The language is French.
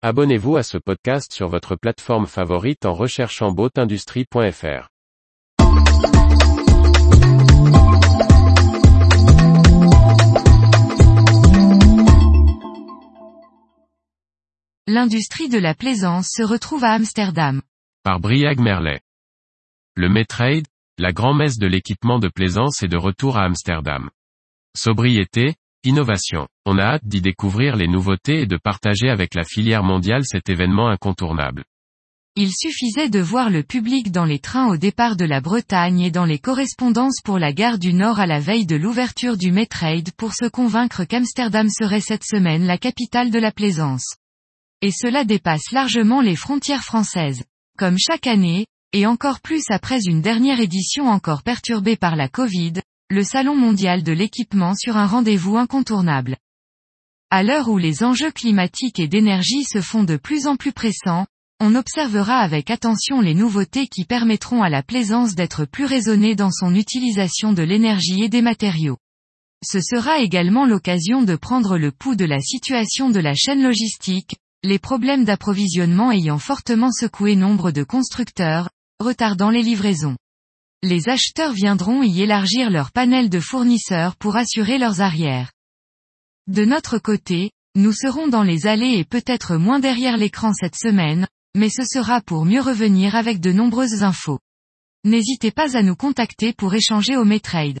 Abonnez-vous à ce podcast sur votre plateforme favorite en recherchant boatindustrie.fr. L'industrie de la plaisance se retrouve à Amsterdam. Par Briag Merlet. Le Metrade, la grand-messe de l'équipement de plaisance est de retour à Amsterdam. Sobriété, innovation. On a hâte d'y découvrir les nouveautés et de partager avec la filière mondiale cet événement incontournable. Il suffisait de voir le public dans les trains au départ de la Bretagne et dans les correspondances pour la gare du Nord à la veille de l'ouverture du Metrade pour se convaincre qu'Amsterdam serait cette semaine la capitale de la plaisance. Et cela dépasse largement les frontières françaises. Comme chaque année, et encore plus après une dernière édition encore perturbée par la Covid, le Salon mondial de l'équipement sur un rendez-vous incontournable. À l'heure où les enjeux climatiques et d'énergie se font de plus en plus pressants, on observera avec attention les nouveautés qui permettront à la plaisance d'être plus raisonnée dans son utilisation de l'énergie et des matériaux. Ce sera également l'occasion de prendre le pouls de la situation de la chaîne logistique, les problèmes d'approvisionnement ayant fortement secoué nombre de constructeurs, retardant les livraisons. Les acheteurs viendront y élargir leur panel de fournisseurs pour assurer leurs arrières. De notre côté, nous serons dans les allées et peut-être moins derrière l'écran cette semaine, mais ce sera pour mieux revenir avec de nombreuses infos. N'hésitez pas à nous contacter pour échanger au Metrade.